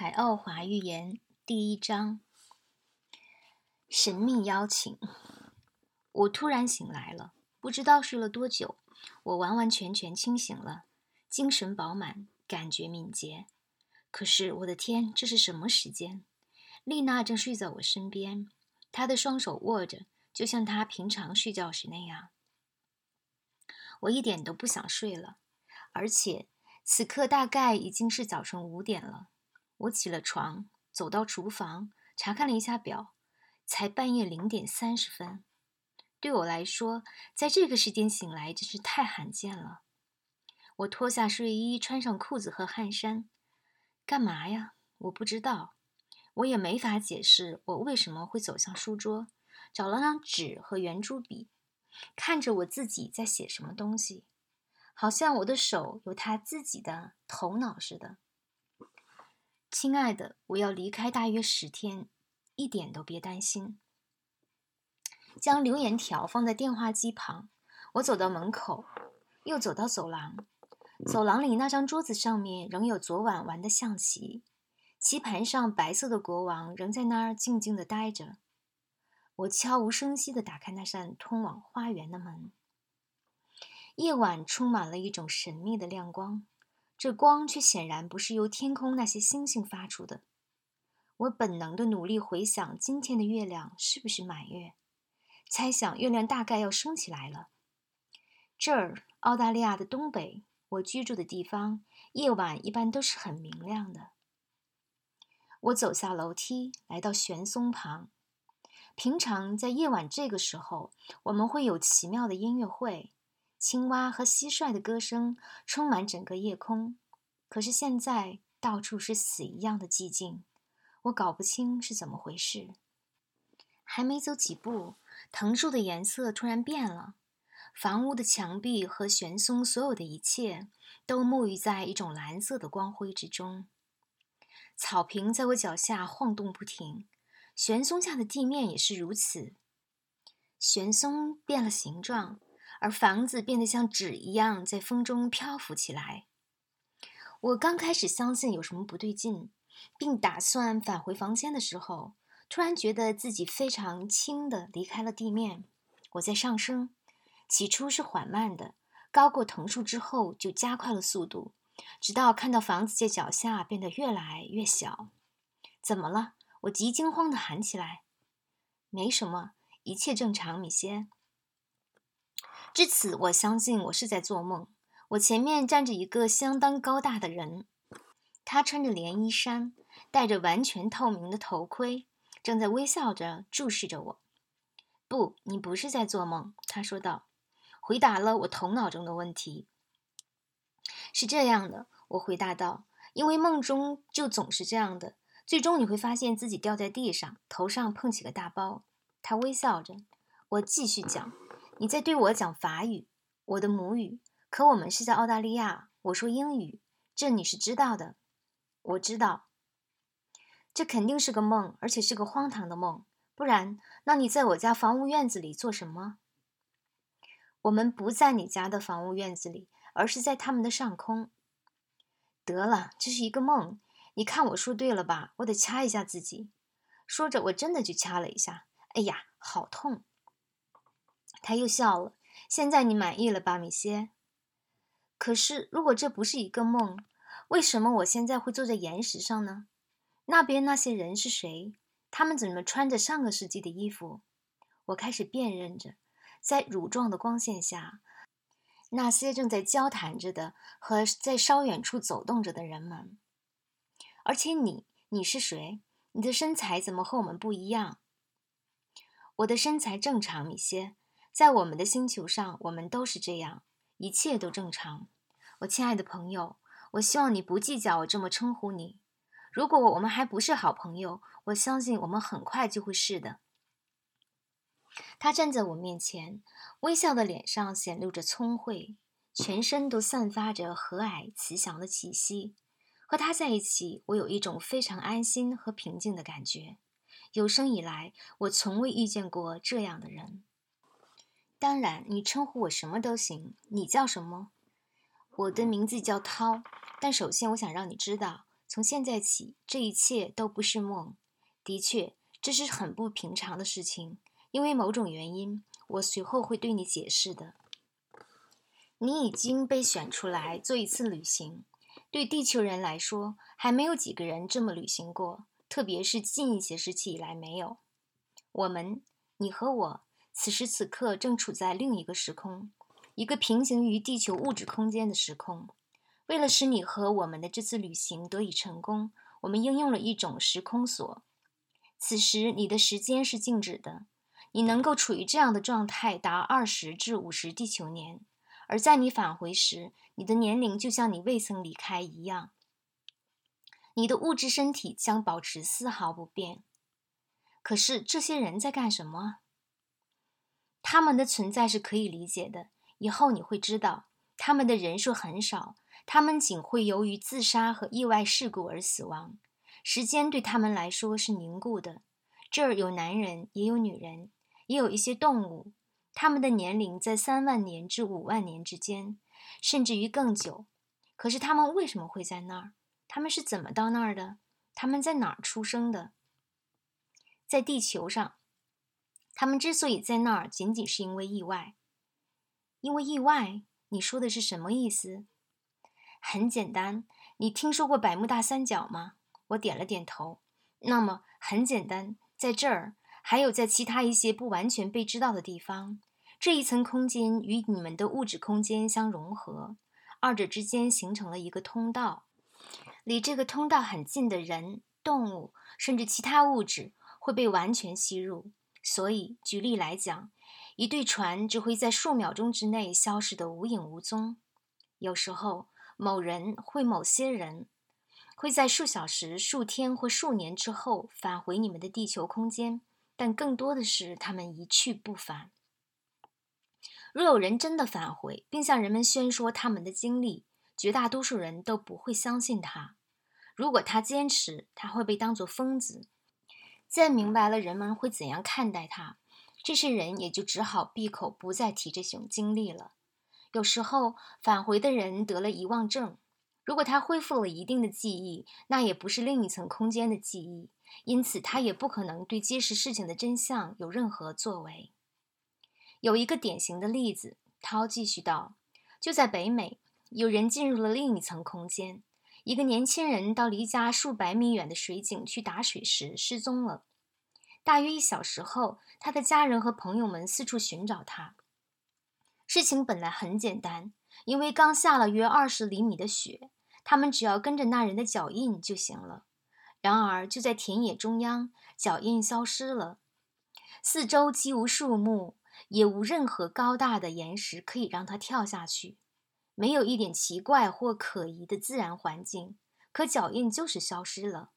海奥华寓言第一章：神秘邀请。我突然醒来了，不知道睡了多久，我完完全全清醒了，精神饱满，感觉敏捷。可是我的天，这是什么时间？丽娜正睡在我身边，她的双手握着，就像她平常睡觉时那样。我一点都不想睡了，而且此刻大概已经是早晨五点了。我起了床，走到厨房，查看了一下表，才半夜零点三十分。对我来说，在这个时间醒来真是太罕见了。我脱下睡衣，穿上裤子和汗衫，干嘛呀？我不知道，我也没法解释我为什么会走向书桌，找了张纸和圆珠笔，看着我自己在写什么东西，好像我的手有他自己的头脑似的。亲爱的，我要离开大约十天，一点都别担心。将留言条放在电话机旁，我走到门口，又走到走廊。走廊里那张桌子上面仍有昨晚玩的象棋，棋盘上白色的国王仍在那儿静静地待着。我悄无声息地打开那扇通往花园的门。夜晚充满了一种神秘的亮光。这光却显然不是由天空那些星星发出的。我本能的努力回想今天的月亮是不是满月，猜想月亮大概要升起来了。这儿，澳大利亚的东北，我居住的地方，夜晚一般都是很明亮的。我走下楼梯，来到悬松旁。平常在夜晚这个时候，我们会有奇妙的音乐会。青蛙和蟋蟀的歌声充满整个夜空，可是现在到处是死一样的寂静，我搞不清是怎么回事。还没走几步，藤树的颜色突然变了，房屋的墙壁和悬松，所有的一切都沐浴在一种蓝色的光辉之中。草坪在我脚下晃动不停，悬松下的地面也是如此。悬松变了形状。而房子变得像纸一样在风中漂浮起来。我刚开始相信有什么不对劲，并打算返回房间的时候，突然觉得自己非常轻的离开了地面。我在上升，起初是缓慢的，高过藤树之后就加快了速度，直到看到房子在脚下变得越来越小。怎么了？我急惊慌地喊起来：“没什么，一切正常，米歇。”至此，我相信我是在做梦。我前面站着一个相当高大的人，他穿着连衣衫，戴着完全透明的头盔，正在微笑着注视着我。不，你不是在做梦，他说道，回答了我头脑中的问题。是这样的，我回答道，因为梦中就总是这样的，最终你会发现自己掉在地上，头上碰起个大包。他微笑着，我继续讲。你在对我讲法语，我的母语。可我们是在澳大利亚，我说英语，这你是知道的。我知道，这肯定是个梦，而且是个荒唐的梦。不然，那你在我家房屋院子里做什么？我们不在你家的房屋院子里，而是在他们的上空。得了，这是一个梦。你看我说对了吧？我得掐一下自己。说着，我真的就掐了一下。哎呀，好痛！他又笑了。现在你满意了吧，米歇？可是，如果这不是一个梦，为什么我现在会坐在岩石上呢？那边那些人是谁？他们怎么穿着上个世纪的衣服？我开始辨认着，在乳状的光线下，那些正在交谈着的和在稍远处走动着的人们。而且你，你是谁？你的身材怎么和我们不一样？我的身材正常，米歇。在我们的星球上，我们都是这样，一切都正常。我亲爱的朋友，我希望你不计较我这么称呼你。如果我们还不是好朋友，我相信我们很快就会是的。他站在我面前，微笑的脸上显露着聪慧，全身都散发着和蔼慈祥的气息。和他在一起，我有一种非常安心和平静的感觉。有生以来，我从未遇见过这样的人。当然，你称呼我什么都行。你叫什么？我的名字叫涛。但首先，我想让你知道，从现在起，这一切都不是梦。的确，这是很不平常的事情，因为某种原因，我随后会对你解释的。你已经被选出来做一次旅行，对地球人来说，还没有几个人这么旅行过，特别是近一些时期以来没有。我们，你和我，此时此刻正处在另一个时空，一个平行于地球物质空间的时空。为了使你和我们的这次旅行得以成功，我们应用了一种时空锁。此时你的时间是静止的，你能够处于这样的状态达二十至五十地球年，而在你返回时，你的年龄就像你未曾离开一样。你的物质身体将保持丝毫不变。可是这些人在干什么？他们的存在是可以理解的，以后你会知道，他们的人数很少。他们仅会由于自杀和意外事故而死亡，时间对他们来说是凝固的。这儿有男人，也有女人，也有一些动物，他们的年龄在三万年至五万年之间，甚至于更久。可是他们为什么会在那儿？他们是怎么到那儿的？他们在哪儿出生的？在地球上，他们之所以在那儿，仅仅是因为意外。因为意外？你说的是什么意思？很简单，你听说过百慕大三角吗？我点了点头。那么很简单，在这儿，还有在其他一些不完全被知道的地方，这一层空间与你们的物质空间相融合，二者之间形成了一个通道。离这个通道很近的人、动物，甚至其他物质会被完全吸入。所以，举例来讲，一对船只会在数秒钟之内消失得无影无踪。有时候。某人会，某些人会在数小时、数天或数年之后返回你们的地球空间，但更多的是他们一去不返。若有人真的返回，并向人们宣说他们的经历，绝大多数人都不会相信他。如果他坚持，他会被当作疯子。再明白了人们会怎样看待他，这些人也就只好闭口不再提这种经历了。有时候返回的人得了遗忘症，如果他恢复了一定的记忆，那也不是另一层空间的记忆，因此他也不可能对揭示事情的真相有任何作为。有一个典型的例子，涛继续道：就在北美，有人进入了另一层空间。一个年轻人到离家数百米远的水井去打水时失踪了。大约一小时后，他的家人和朋友们四处寻找他。事情本来很简单，因为刚下了约二十厘米的雪，他们只要跟着那人的脚印就行了。然而，就在田野中央，脚印消失了，四周既无树木，也无任何高大的岩石可以让他跳下去，没有一点奇怪或可疑的自然环境，可脚印就是消失了。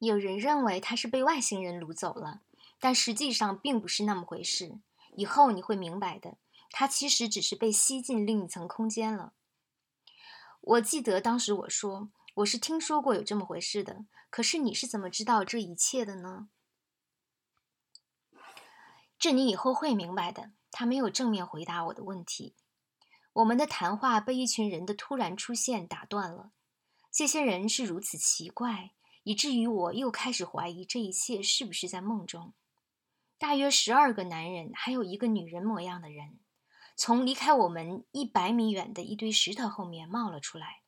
有人认为他是被外星人掳走了，但实际上并不是那么回事。以后你会明白的。他其实只是被吸进另一层空间了。我记得当时我说我是听说过有这么回事的，可是你是怎么知道这一切的呢？这你以后会明白的。他没有正面回答我的问题。我们的谈话被一群人的突然出现打断了。这些人是如此奇怪，以至于我又开始怀疑这一切是不是在梦中。大约十二个男人，还有一个女人模样的人。从离开我们一百米远的一堆石头后面冒了出来。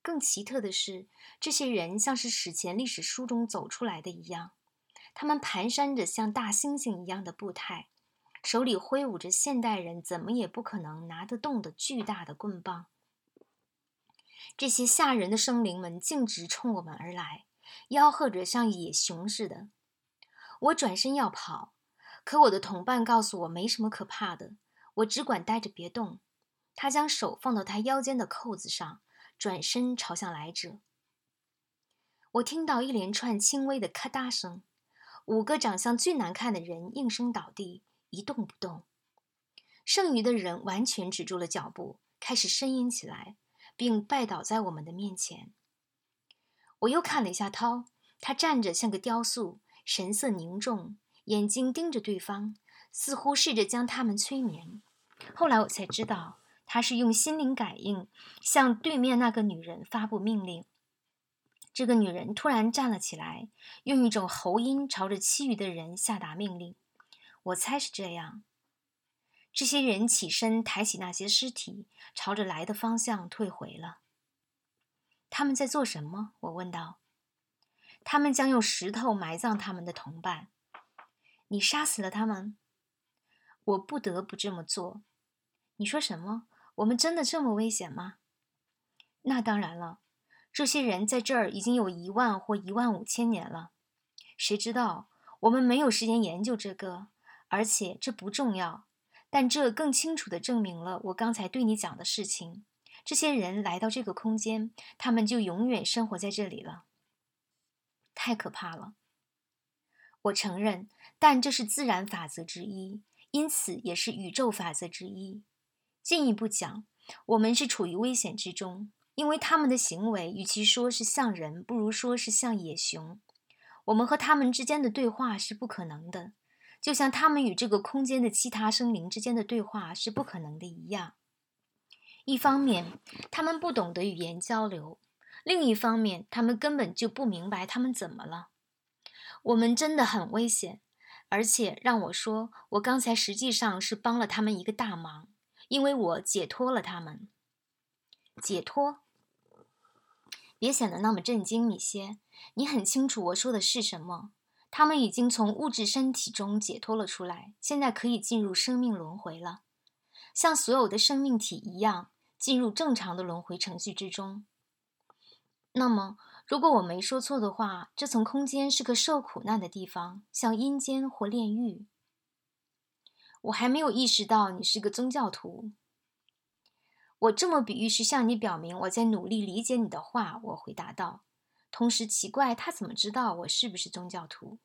更奇特的是，这些人像是史前历史书中走出来的一样，他们蹒跚着像大猩猩一样的步态，手里挥舞着现代人怎么也不可能拿得动的巨大的棍棒。这些吓人的生灵们径直冲我们而来，吆喝着像野熊似的。我转身要跑，可我的同伴告诉我没什么可怕的。我只管待着别动。他将手放到他腰间的扣子上，转身朝向来者。我听到一连串轻微的咔嗒声，五个长相最难看的人应声倒地，一动不动。剩余的人完全止住了脚步，开始呻吟起来，并拜倒在我们的面前。我又看了一下涛，他站着像个雕塑，神色凝重，眼睛盯着对方。似乎试着将他们催眠。后来我才知道，他是用心灵感应向对面那个女人发布命令。这个女人突然站了起来，用一种喉音朝着其余的人下达命令。我猜是这样。这些人起身，抬起那些尸体，朝着来的方向退回了。他们在做什么？我问道。他们将用石头埋葬他们的同伴。你杀死了他们？我不得不这么做。你说什么？我们真的这么危险吗？那当然了。这些人在这儿已经有一万或一万五千年了。谁知道？我们没有时间研究这个，而且这不重要。但这更清楚地证明了我刚才对你讲的事情。这些人来到这个空间，他们就永远生活在这里了。太可怕了。我承认，但这是自然法则之一，因此也是宇宙法则之一。进一步讲，我们是处于危险之中，因为他们的行为与其说是像人，不如说是像野熊。我们和他们之间的对话是不可能的。就像他们与这个空间的其他生灵之间的对话是不可能的一样。一方面，他们不懂得语言交流；另一方面，他们根本就不明白他们怎么了。我们真的很危险，而且让我说，我刚才实际上是帮了他们一个大忙，因为我解脱了他们。解脱？别显得那么震惊，米歇。你很清楚我说的是什么。他们已经从物质身体中解脱了出来，现在可以进入生命轮回了，像所有的生命体一样，进入正常的轮回程序之中。那么，如果我没说错的话，这层空间是个受苦难的地方，像阴间或炼狱。我还没有意识到你是个宗教徒。我这么比喻是向你表明我在努力理解你的话。我回答道。同时奇怪，他怎么知道我是不是宗教徒？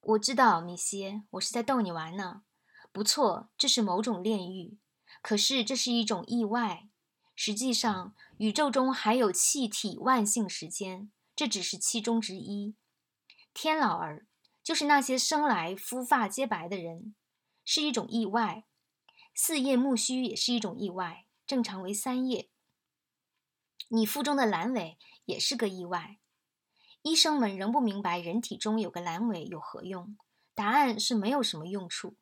我知道，米歇，我是在逗你玩呢。不错，这是某种炼狱，可是这是一种意外。实际上，宇宙中还有气体万幸时间，这只是其中之一。天老儿，就是那些生来肤发皆白的人，是一种意外。四叶木须也是一种意外，正常为三叶。你腹中的阑尾。也是个意外。医生们仍不明白人体中有个阑尾有何用。答案是没有什么用处。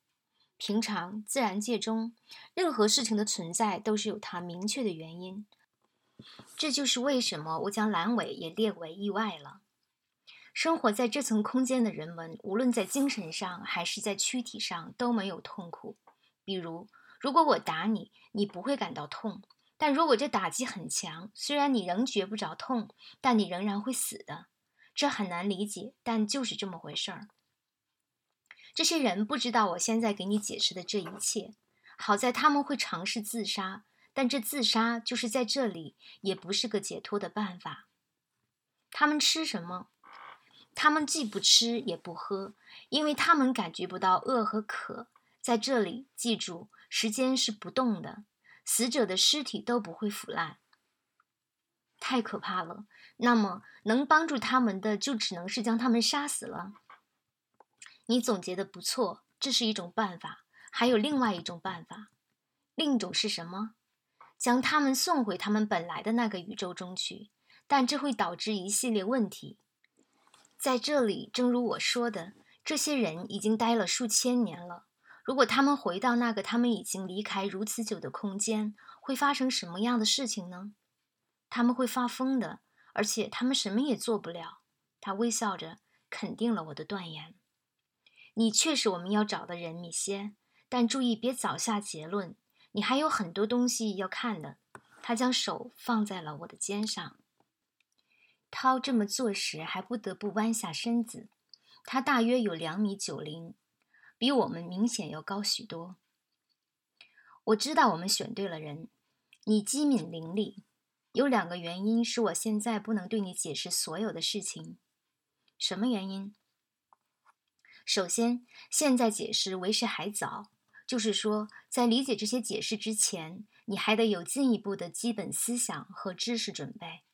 平常自然界中，任何事情的存在都是有它明确的原因。这就是为什么我将阑尾也列为意外了。生活在这层空间的人们，无论在精神上还是在躯体上都没有痛苦。比如，如果我打你，你不会感到痛。但如果这打击很强，虽然你仍觉不着痛，但你仍然会死的。这很难理解，但就是这么回事儿。这些人不知道我现在给你解释的这一切。好在他们会尝试自杀，但这自杀就是在这里，也不是个解脱的办法。他们吃什么？他们既不吃也不喝，因为他们感觉不到饿和渴。在这里，记住，时间是不动的。死者的尸体都不会腐烂，太可怕了。那么，能帮助他们的就只能是将他们杀死了。你总结的不错，这是一种办法。还有另外一种办法，另一种是什么？将他们送回他们本来的那个宇宙中去。但这会导致一系列问题。在这里，正如我说的，这些人已经待了数千年了。如果他们回到那个他们已经离开如此久的空间，会发生什么样的事情呢？他们会发疯的，而且他们什么也做不了。他微笑着肯定了我的断言。你确是我们要找的人，米歇。但注意别早下结论，你还有很多东西要看的。他将手放在了我的肩上。涛这么做时还不得不弯下身子。他大约有两米九零。比我们明显要高许多。我知道我们选对了人。你机敏伶俐。有两个原因使我现在不能对你解释所有的事情。什么原因？首先，现在解释为时还早，就是说，在理解这些解释之前，你还得有进一步的基本思想和知识准备。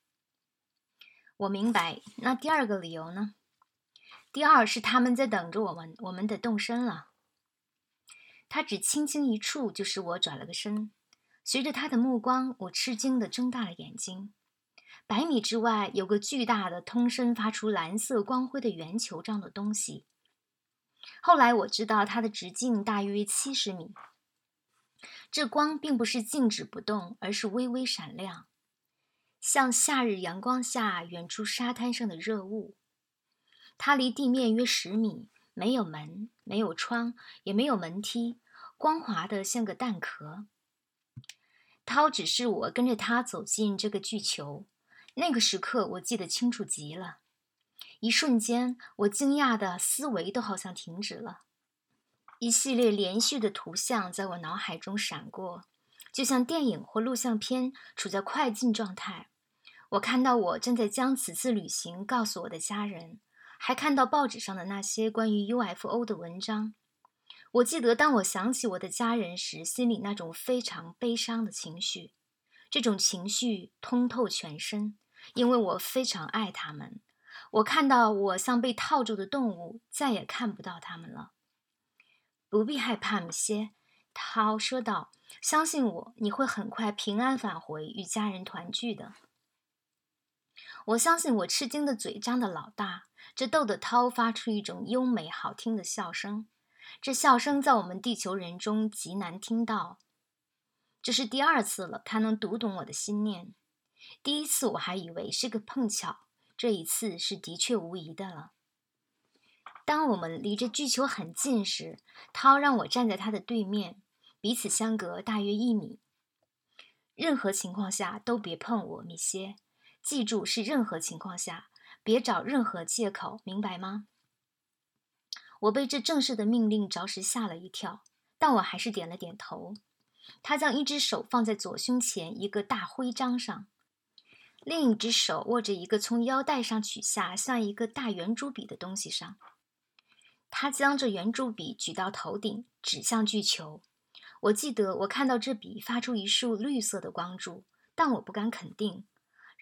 我明白。那第二个理由呢？第二是他们在等着我们，我们得动身了。他只轻轻一触，就使我转了个身。随着他的目光，我吃惊地睁大了眼睛。百米之外有个巨大的、通身发出蓝色光辉的圆球状的东西。后来我知道它的直径大约七十米。这光并不是静止不动，而是微微闪亮，像夏日阳光下远处沙滩上的热雾。它离地面约十米，没有门，没有窗，也没有门梯，光滑的像个蛋壳。涛指示我跟着他走进这个巨球。那个时刻我记得清楚极了。一瞬间，我惊讶的思维都好像停止了。一系列连续的图像在我脑海中闪过，就像电影或录像片处在快进状态。我看到我正在将此次旅行告诉我的家人，还看到报纸上的那些关于 UFO 的文章。我记得，当我想起我的家人时，心里那种非常悲伤的情绪。这种情绪通透全身，因为我非常爱他们。我看到我像被套住的动物，再也看不到他们了。不必害怕，米歇，涛说道：“相信我，你会很快平安返回，与家人团聚的。”我相信我吃惊的嘴张得老大，这逗得涛发出一种优美好听的笑声。这笑声在我们地球人中极难听到。这是第二次了，他能读懂我的心念。第一次我还以为是个碰巧，这一次是的确无疑的了。当我们离着巨球很近时，涛让我站在他的对面，彼此相隔大约一米。任何情况下都别碰我，米歇。记住，是任何情况下，别找任何借口，明白吗？我被这正式的命令着实吓了一跳，但我还是点了点头。他将一只手放在左胸前一个大徽章上，另一只手握着一个从腰带上取下像一个大圆珠笔的东西上。他将这圆珠笔举到头顶，指向巨球。我记得我看到这笔发出一束绿色的光柱，但我不敢肯定。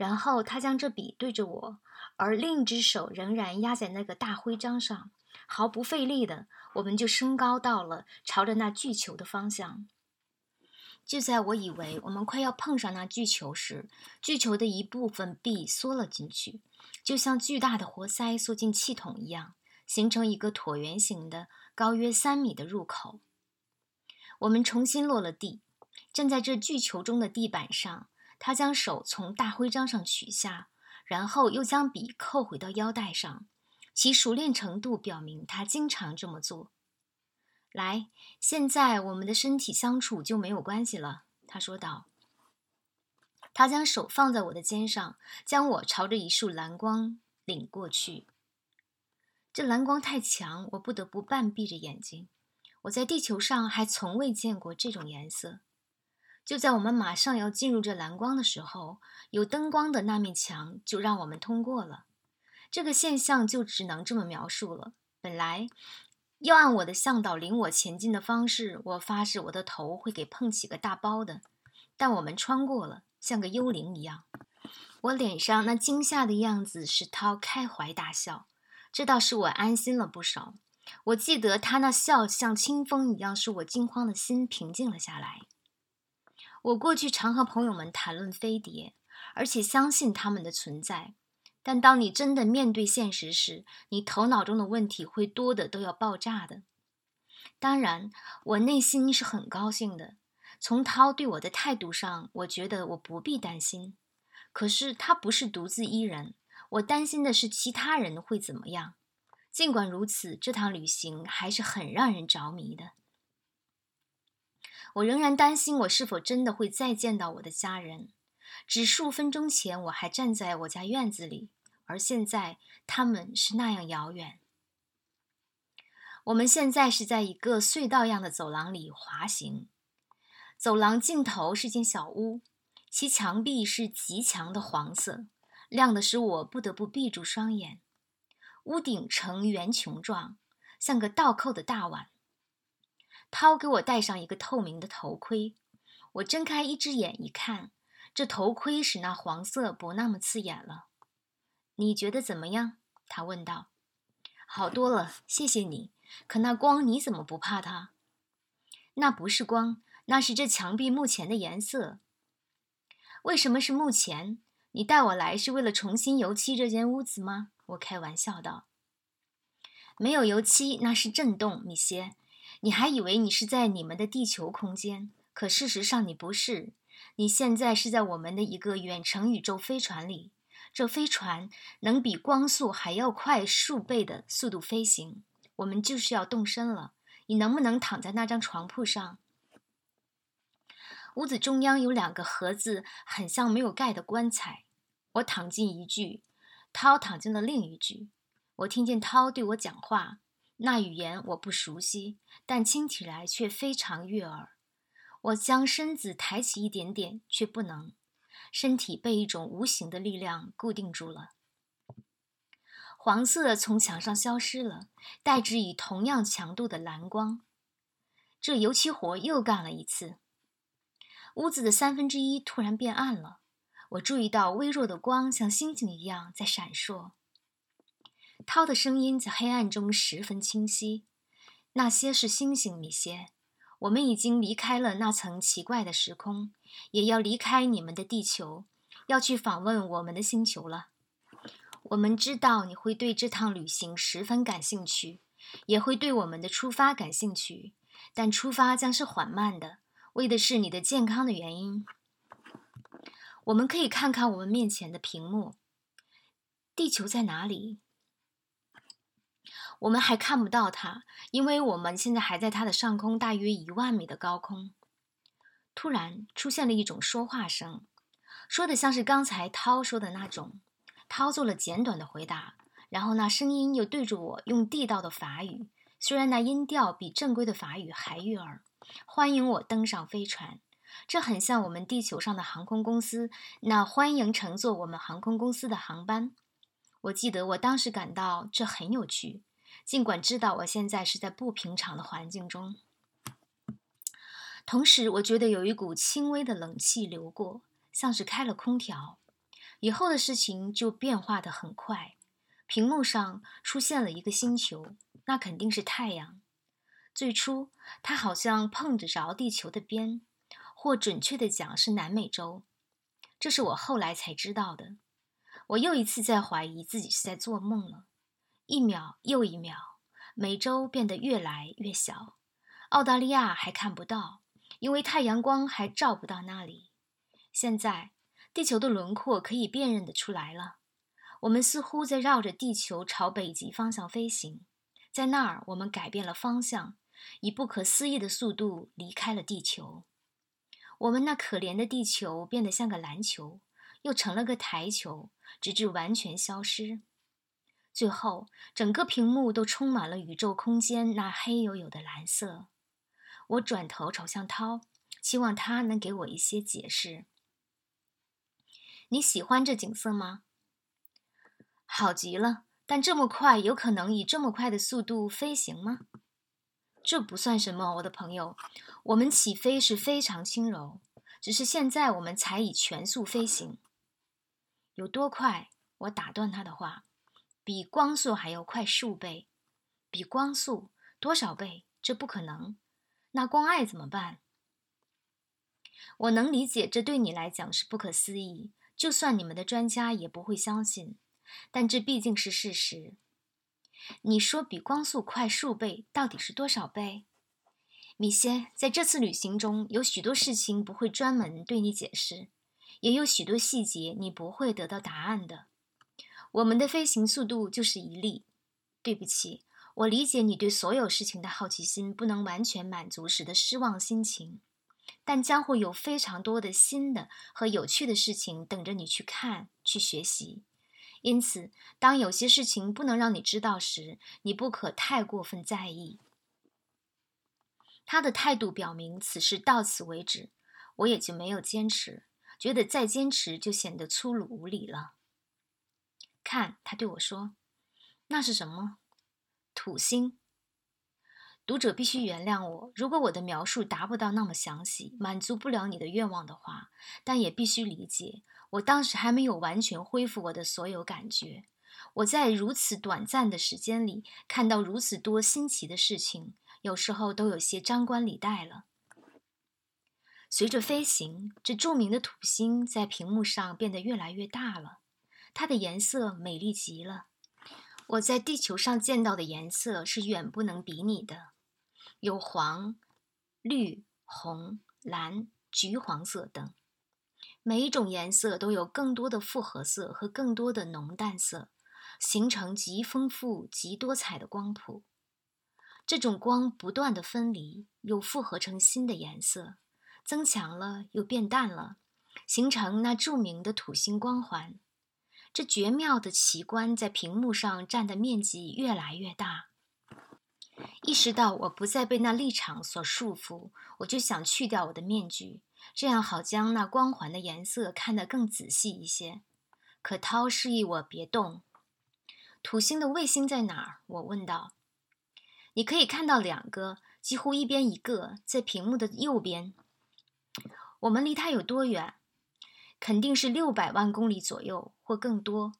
然后他将这笔对着我，而另一只手仍然压在那个大徽章上。毫不费力的，我们就升高到了朝着那巨球的方向。就在我以为我们快要碰上那巨球时，巨球的一部分壁缩了进去，就像巨大的活塞缩进气筒一样，形成一个椭圆形的、高约三米的入口。我们重新落了地，站在这巨球中的地板上。他将手从大徽章上取下，然后又将笔扣回到腰带上。其熟练程度表明，他经常这么做。来，现在我们的身体相处就没有关系了，他说道。他将手放在我的肩上，将我朝着一束蓝光领过去。这蓝光太强，我不得不半闭着眼睛。我在地球上还从未见过这种颜色。就在我们马上要进入这蓝光的时候，有灯光的那面墙就让我们通过了。这个现象就只能这么描述了。本来要按我的向导领我前进的方式，我发誓我的头会给碰起个大包的。但我们穿过了，像个幽灵一样。我脸上那惊吓的样子使涛开怀大笑，这倒使我安心了不少。我记得他那笑像清风一样，使我惊慌的心平静了下来。我过去常和朋友们谈论飞碟，而且相信他们的存在。但当你真的面对现实时，你头脑中的问题会多的都要爆炸的。当然，我内心是很高兴的。从涛对我的态度上，我觉得我不必担心。可是他不是独自一人，我担心的是其他人会怎么样。尽管如此，这趟旅行还是很让人着迷的。我仍然担心我是否真的会再见到我的家人。只数分钟前，我还站在我家院子里，而现在他们是那样遥远。我们现在是在一个隧道样的走廊里滑行，走廊尽头是间小屋，其墙壁是极强的黄色，亮的使我不得不闭住双眼。屋顶呈圆穹状，像个倒扣的大碗。涛给我戴上一个透明的头盔，我睁开一只眼一看。这头盔使那黄色不那么刺眼了，你觉得怎么样？他问道。好多了，谢谢你。可那光你怎么不怕它？那不是光，那是这墙壁目前的颜色。为什么是目前？你带我来是为了重新油漆这间屋子吗？我开玩笑道。没有油漆，那是震动，米歇。你还以为你是在你们的地球空间，可事实上你不是。你现在是在我们的一个远程宇宙飞船里，这飞船能比光速还要快数倍的速度飞行。我们就是要动身了。你能不能躺在那张床铺上？屋子中央有两个盒子，很像没有盖的棺材。我躺进一具，涛躺进了另一具。我听见涛对我讲话，那语言我不熟悉，但听起来却非常悦耳。我将身子抬起一点点，却不能，身体被一种无形的力量固定住了。黄色从墙上消失了，代之以同样强度的蓝光。这油漆活又干了一次。屋子的三分之一突然变暗了，我注意到微弱的光像星星一样在闪烁。涛的声音在黑暗中十分清晰。那些是星星，米歇。我们已经离开了那层奇怪的时空，也要离开你们的地球，要去访问我们的星球了。我们知道你会对这趟旅行十分感兴趣，也会对我们的出发感兴趣，但出发将是缓慢的，为的是你的健康的原因。我们可以看看我们面前的屏幕。地球在哪里？我们还看不到它，因为我们现在还在它的上空大约一万米的高空。突然出现了一种说话声，说的像是刚才涛说的那种。涛做了简短的回答，然后那声音又对着我用地道的法语，虽然那音调比正规的法语还悦耳，欢迎我登上飞船。这很像我们地球上的航空公司，那欢迎乘坐我们航空公司的航班。我记得我当时感到这很有趣，尽管知道我现在是在不平常的环境中。同时，我觉得有一股轻微的冷气流过，像是开了空调。以后的事情就变化得很快，屏幕上出现了一个星球，那肯定是太阳。最初，它好像碰着着地球的边，或准确的讲是南美洲。这是我后来才知道的。我又一次在怀疑自己是在做梦了。一秒又一秒，美洲变得越来越小，澳大利亚还看不到，因为太阳光还照不到那里。现在。地球的轮廓可以辨认得出来了。我们似乎在绕着地球朝北极方向飞行，在那儿我们改变了方向，以不可思议的速度离开了地球。我们那可怜的地球变得像个篮球，又成了个台球，直至完全消失。最后，整个屏幕都充满了宇宙空间那黑黝黝的蓝色。我转头朝向涛，希望他能给我一些解释。你喜欢这景色吗？好极了，但这么快，有可能以这么快的速度飞行吗？这不算什么，我的朋友。我们起飞是非常轻柔，只是现在我们才以全速飞行。有多快？我打断他的话，比光速还要快数倍。比光速多少倍？这不可能。那光爱怎么办？我能理解，这对你来讲是不可思议。就算你们的专家也不会相信，但这毕竟是事实。你说比光速快数倍，到底是多少倍？米歇，在这次旅行中有许多事情不会专门对你解释，也有许多细节你不会得到答案的。我们的飞行速度就是一例。对不起，我理解你对所有事情的好奇心不能完全满足时的失望心情。但将会有非常多的新的和有趣的事情等着你去看、去学习。因此，当有些事情不能让你知道时，你不可太过分在意。他的态度表明此事到此为止，我也就没有坚持，觉得再坚持就显得粗鲁无礼了。看，他对我说：“那是什么？土星。”读者必须原谅我，如果我的描述达不到那么详细，满足不了你的愿望的话，但也必须理解，我当时还没有完全恢复我的所有感觉。我在如此短暂的时间里看到如此多新奇的事情，有时候都有些张冠李戴了。随着飞行，这著名的土星在屏幕上变得越来越大了，它的颜色美丽极了。我在地球上见到的颜色是远不能比拟的，有黄、绿、红、蓝、橘黄色等，每一种颜色都有更多的复合色和更多的浓淡色，形成极丰富、极多彩的光谱。这种光不断的分离，又复合成新的颜色。增强了又变淡了，形成那著名的土星光环。这绝妙的奇观在屏幕上占的面积越来越大。意识到我不再被那立场所束缚，我就想去掉我的面具，这样好将那光环的颜色看得更仔细一些。可涛示意我别动。土星的卫星在哪儿？我问道。你可以看到两个，几乎一边一个，在屏幕的右边。我们离它有多远？肯定是六百万公里左右或更多。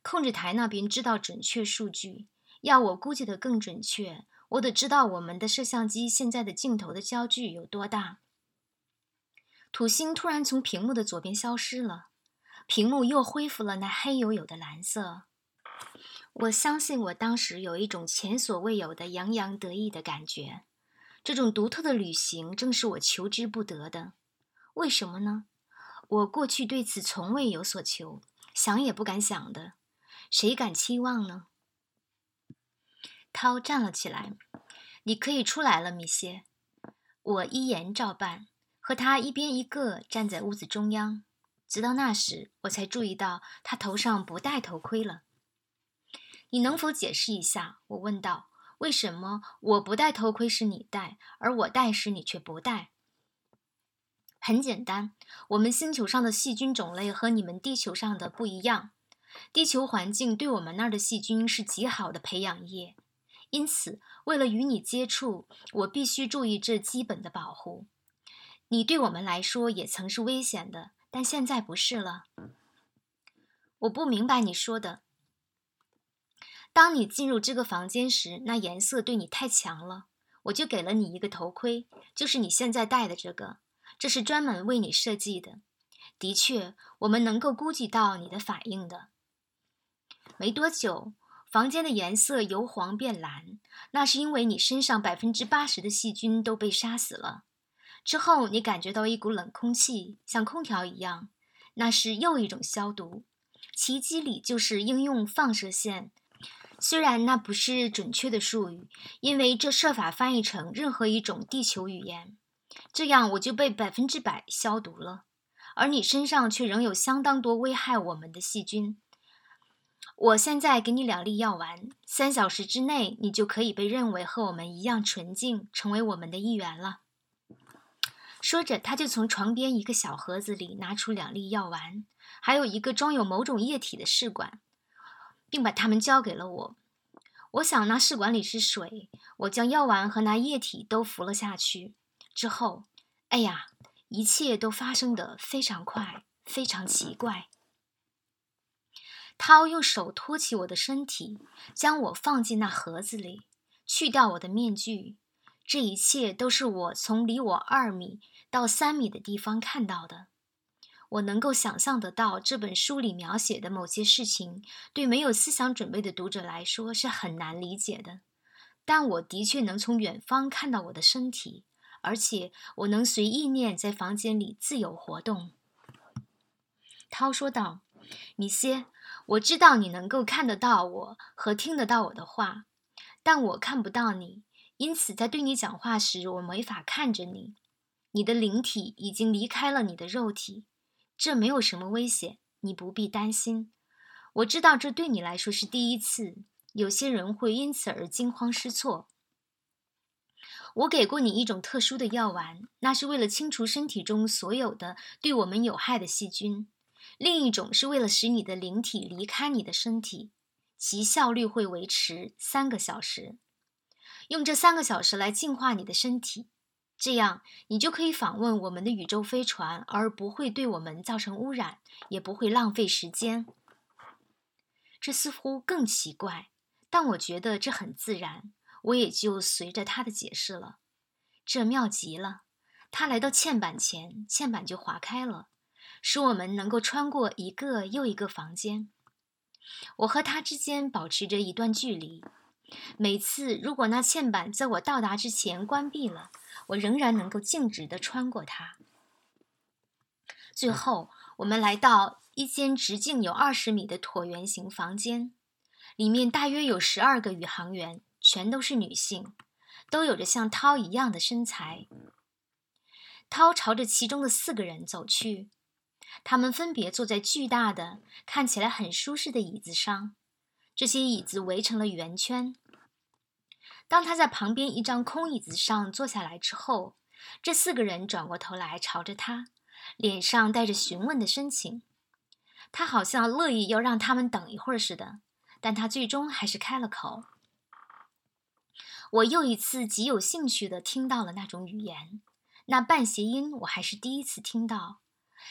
控制台那边知道准确数据。要我估计的更准确，我得知道我们的摄像机现在的镜头的焦距有多大。土星突然从屏幕的左边消失了，屏幕又恢复了那黑黝黝的蓝色。我相信我当时有一种前所未有的洋洋得意的感觉。这种独特的旅行正是我求之不得的。为什么呢？我过去对此从未有所求，想也不敢想的。谁敢期望呢？涛站了起来。你可以出来了，米歇。我依言照办，和他一边一个站在屋子中央。直到那时，我才注意到他头上不戴头盔了。你能否解释一下？我问道。为什么我不戴头盔是你戴，而我戴时你却不戴？很简单，我们星球上的细菌种类和你们地球上的不一样。地球环境对我们那儿的细菌是极好的培养液，因此为了与你接触，我必须注意这基本的保护。你对我们来说也曾是危险的，但现在不是了。我不明白你说的。当你进入这个房间时，那颜色对你太强了，我就给了你一个头盔，就是你现在戴的这个。这是专门为你设计的。的确，我们能够估计到你的反应的。没多久，房间的颜色由黄变蓝，那是因为你身上百分之八十的细菌都被杀死了。之后，你感觉到一股冷空气，像空调一样，那是又一种消毒。其机理就是应用放射线，虽然那不是准确的术语，因为这设法翻译成任何一种地球语言。这样我就被百分之百消毒了，而你身上却仍有相当多危害我们的细菌。我现在给你两粒药丸，三小时之内你就可以被认为和我们一样纯净，成为我们的一员了。说着，他就从床边一个小盒子里拿出两粒药丸，还有一个装有某种液体的试管，并把它们交给了我。我想那试管里是水，我将药丸和那液体都服了下去。之后，哎呀，一切都发生的非常快，非常奇怪。涛用手托起我的身体，将我放进那盒子里，去掉我的面具。这一切都是我从离我二米到三米的地方看到的。我能够想象得到，这本书里描写的某些事情，对没有思想准备的读者来说是很难理解的。但我的确能从远方看到我的身体。而且我能随意念在房间里自由活动。”涛说道，“米歇，我知道你能够看得到我和听得到我的话，但我看不到你，因此在对你讲话时，我没法看着你。你的灵体已经离开了你的肉体，这没有什么危险，你不必担心。我知道这对你来说是第一次，有些人会因此而惊慌失措。”我给过你一种特殊的药丸，那是为了清除身体中所有的对我们有害的细菌；另一种是为了使你的灵体离开你的身体，其效率会维持三个小时。用这三个小时来净化你的身体，这样你就可以访问我们的宇宙飞船，而不会对我们造成污染，也不会浪费时间。这似乎更奇怪，但我觉得这很自然。我也就随着他的解释了，这妙极了。他来到嵌板前，嵌板就划开了，使我们能够穿过一个又一个房间。我和他之间保持着一段距离。每次如果那嵌板在我到达之前关闭了，我仍然能够径直地穿过它。最后，我们来到一间直径有二十米的椭圆形房间，里面大约有十二个宇航员，全都是女性，都有着像涛一样的身材。涛朝着其中的四个人走去，他们分别坐在巨大的、看起来很舒适的椅子上，这些椅子围成了圆圈。当他在旁边一张空椅子上坐下来之后，这四个人转过头来朝着他。脸上带着询问的神情，他好像乐意要让他们等一会儿似的，但他最终还是开了口。我又一次极有兴趣地听到了那种语言，那半谐音我还是第一次听到，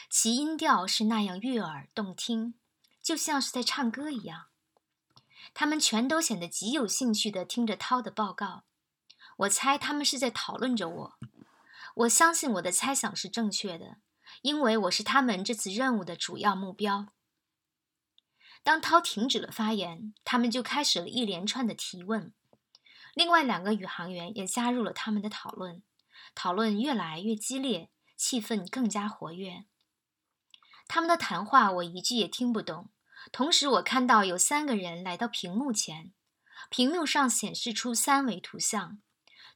其音调是那样悦耳动听，就像是在唱歌一样。他们全都显得极有兴趣地听着涛的报告，我猜他们是在讨论着我。我相信我的猜想是正确的。因为我是他们这次任务的主要目标。当涛停止了发言，他们就开始了一连串的提问。另外两个宇航员也加入了他们的讨论，讨论越来越激烈，气氛更加活跃。他们的谈话我一句也听不懂。同时，我看到有三个人来到屏幕前，屏幕上显示出三维图像，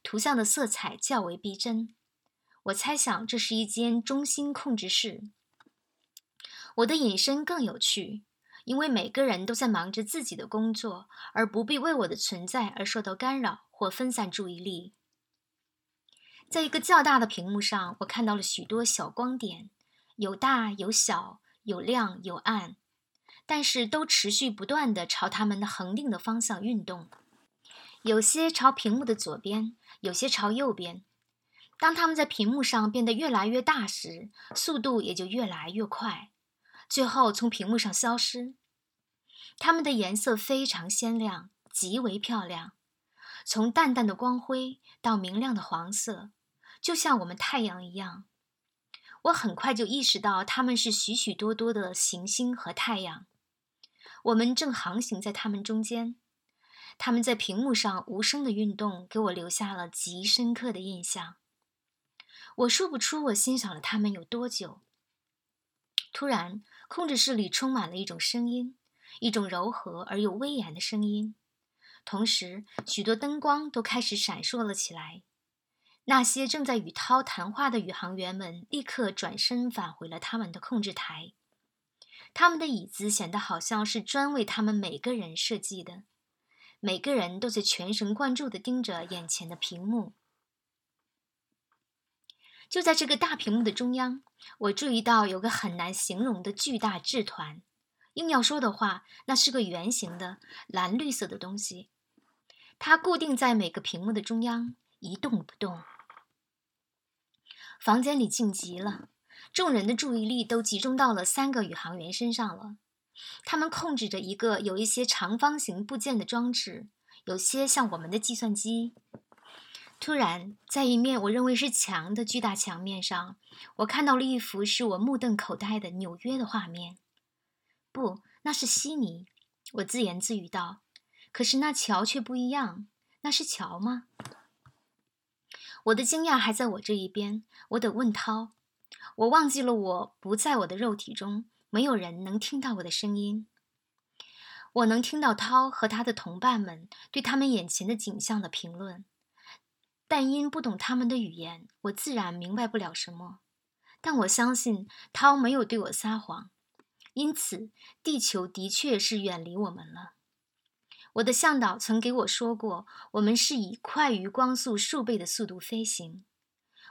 图像的色彩较为逼真。我猜想这是一间中心控制室。我的隐身更有趣，因为每个人都在忙着自己的工作，而不必为我的存在而受到干扰或分散注意力。在一个较大的屏幕上，我看到了许多小光点，有大有小，有亮有暗，但是都持续不断地朝它们的恒定的方向运动。有些朝屏幕的左边，有些朝右边。当它们在屏幕上变得越来越大时，速度也就越来越快，最后从屏幕上消失。它们的颜色非常鲜亮，极为漂亮，从淡淡的光辉到明亮的黄色，就像我们太阳一样。我很快就意识到它们是许许多多的行星和太阳，我们正航行在它们中间。它们在屏幕上无声的运动，给我留下了极深刻的印象。我说不出我欣赏了他们有多久。突然，控制室里充满了一种声音，一种柔和而又威严的声音。同时，许多灯光都开始闪烁了起来。那些正在与涛谈话的宇航员们立刻转身返回了他们的控制台。他们的椅子显得好像是专为他们每个人设计的。每个人都在全神贯注地盯着眼前的屏幕。就在这个大屏幕的中央，我注意到有个很难形容的巨大质团。硬要说的话，那是个圆形的蓝绿色的东西。它固定在每个屏幕的中央，一动不动。房间里静极了，众人的注意力都集中到了三个宇航员身上了。他们控制着一个有一些长方形部件的装置，有些像我们的计算机。突然，在一面我认为是墙的巨大墙面上，我看到了一幅使我目瞪口呆的纽约的画面。不，那是悉尼，我自言自语道。可是那桥却不一样，那是桥吗？我的惊讶还在我这一边，我得问涛。我忘记了我不在我的肉体中，没有人能听到我的声音。我能听到涛和他的同伴们对他们眼前的景象的评论。但因不懂他们的语言，我自然明白不了什么。但我相信涛没有对我撒谎，因此地球的确是远离我们了。我的向导曾给我说过，我们是以快于光速数倍的速度飞行。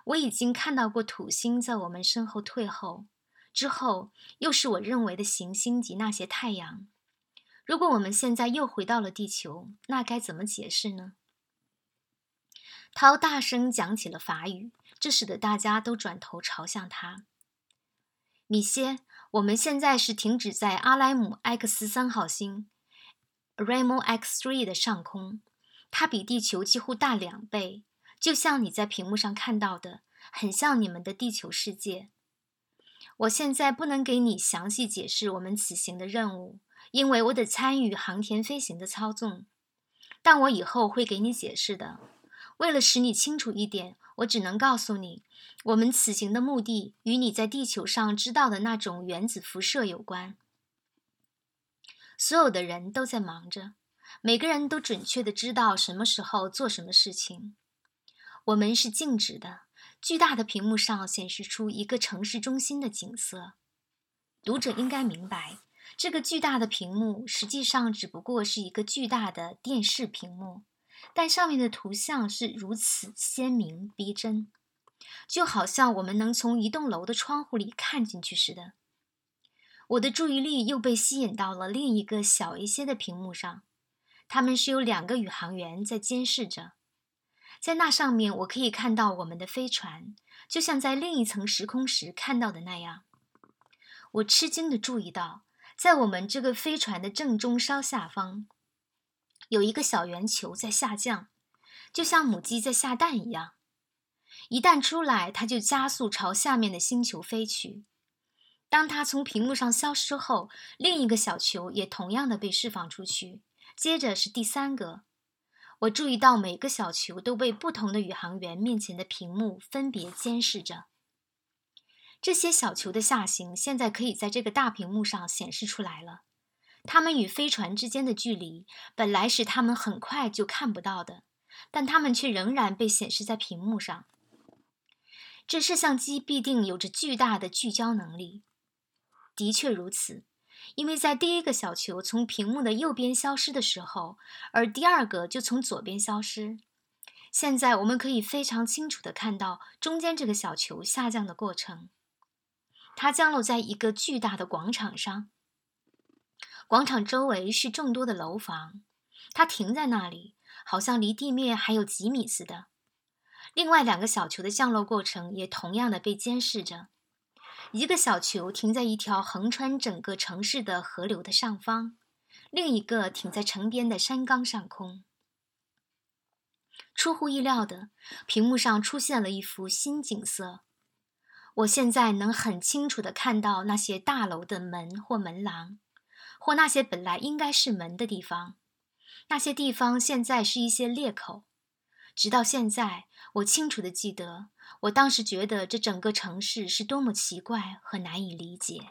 我已经看到过土星在我们身后退后，之后又是我认为的行星及那些太阳。如果我们现在又回到了地球，那该怎么解释呢？涛大声讲起了法语，这使得大家都转头朝向他。米歇，我们现在是停止在阿莱姆 X 三号星 （Remo X three） 的上空，它比地球几乎大两倍，就像你在屏幕上看到的，很像你们的地球世界。我现在不能给你详细解释我们此行的任务，因为我得参与航天飞行的操纵。但我以后会给你解释的。为了使你清楚一点，我只能告诉你，我们此行的目的与你在地球上知道的那种原子辐射有关。所有的人都在忙着，每个人都准确的知道什么时候做什么事情。我们是静止的，巨大的屏幕上显示出一个城市中心的景色。读者应该明白，这个巨大的屏幕实际上只不过是一个巨大的电视屏幕。但上面的图像是如此鲜明逼真，就好像我们能从一栋楼的窗户里看进去似的。我的注意力又被吸引到了另一个小一些的屏幕上，他们是有两个宇航员在监视着。在那上面，我可以看到我们的飞船，就像在另一层时空时看到的那样。我吃惊地注意到，在我们这个飞船的正中稍下方。有一个小圆球在下降，就像母鸡在下蛋一样。一旦出来，它就加速朝下面的星球飞去。当它从屏幕上消失后，另一个小球也同样的被释放出去。接着是第三个。我注意到每个小球都被不同的宇航员面前的屏幕分别监视着。这些小球的下行现在可以在这个大屏幕上显示出来了。它们与飞船之间的距离本来是他们很快就看不到的，但它们却仍然被显示在屏幕上。这摄像机必定有着巨大的聚焦能力。的确如此，因为在第一个小球从屏幕的右边消失的时候，而第二个就从左边消失。现在我们可以非常清楚地看到中间这个小球下降的过程。它降落在一个巨大的广场上。广场周围是众多的楼房，它停在那里，好像离地面还有几米似的。另外两个小球的降落过程也同样的被监视着。一个小球停在一条横穿整个城市的河流的上方，另一个停在城边的山岗上空。出乎意料的，屏幕上出现了一幅新景色。我现在能很清楚的看到那些大楼的门或门廊。或那些本来应该是门的地方，那些地方现在是一些裂口。直到现在，我清楚地记得，我当时觉得这整个城市是多么奇怪和难以理解。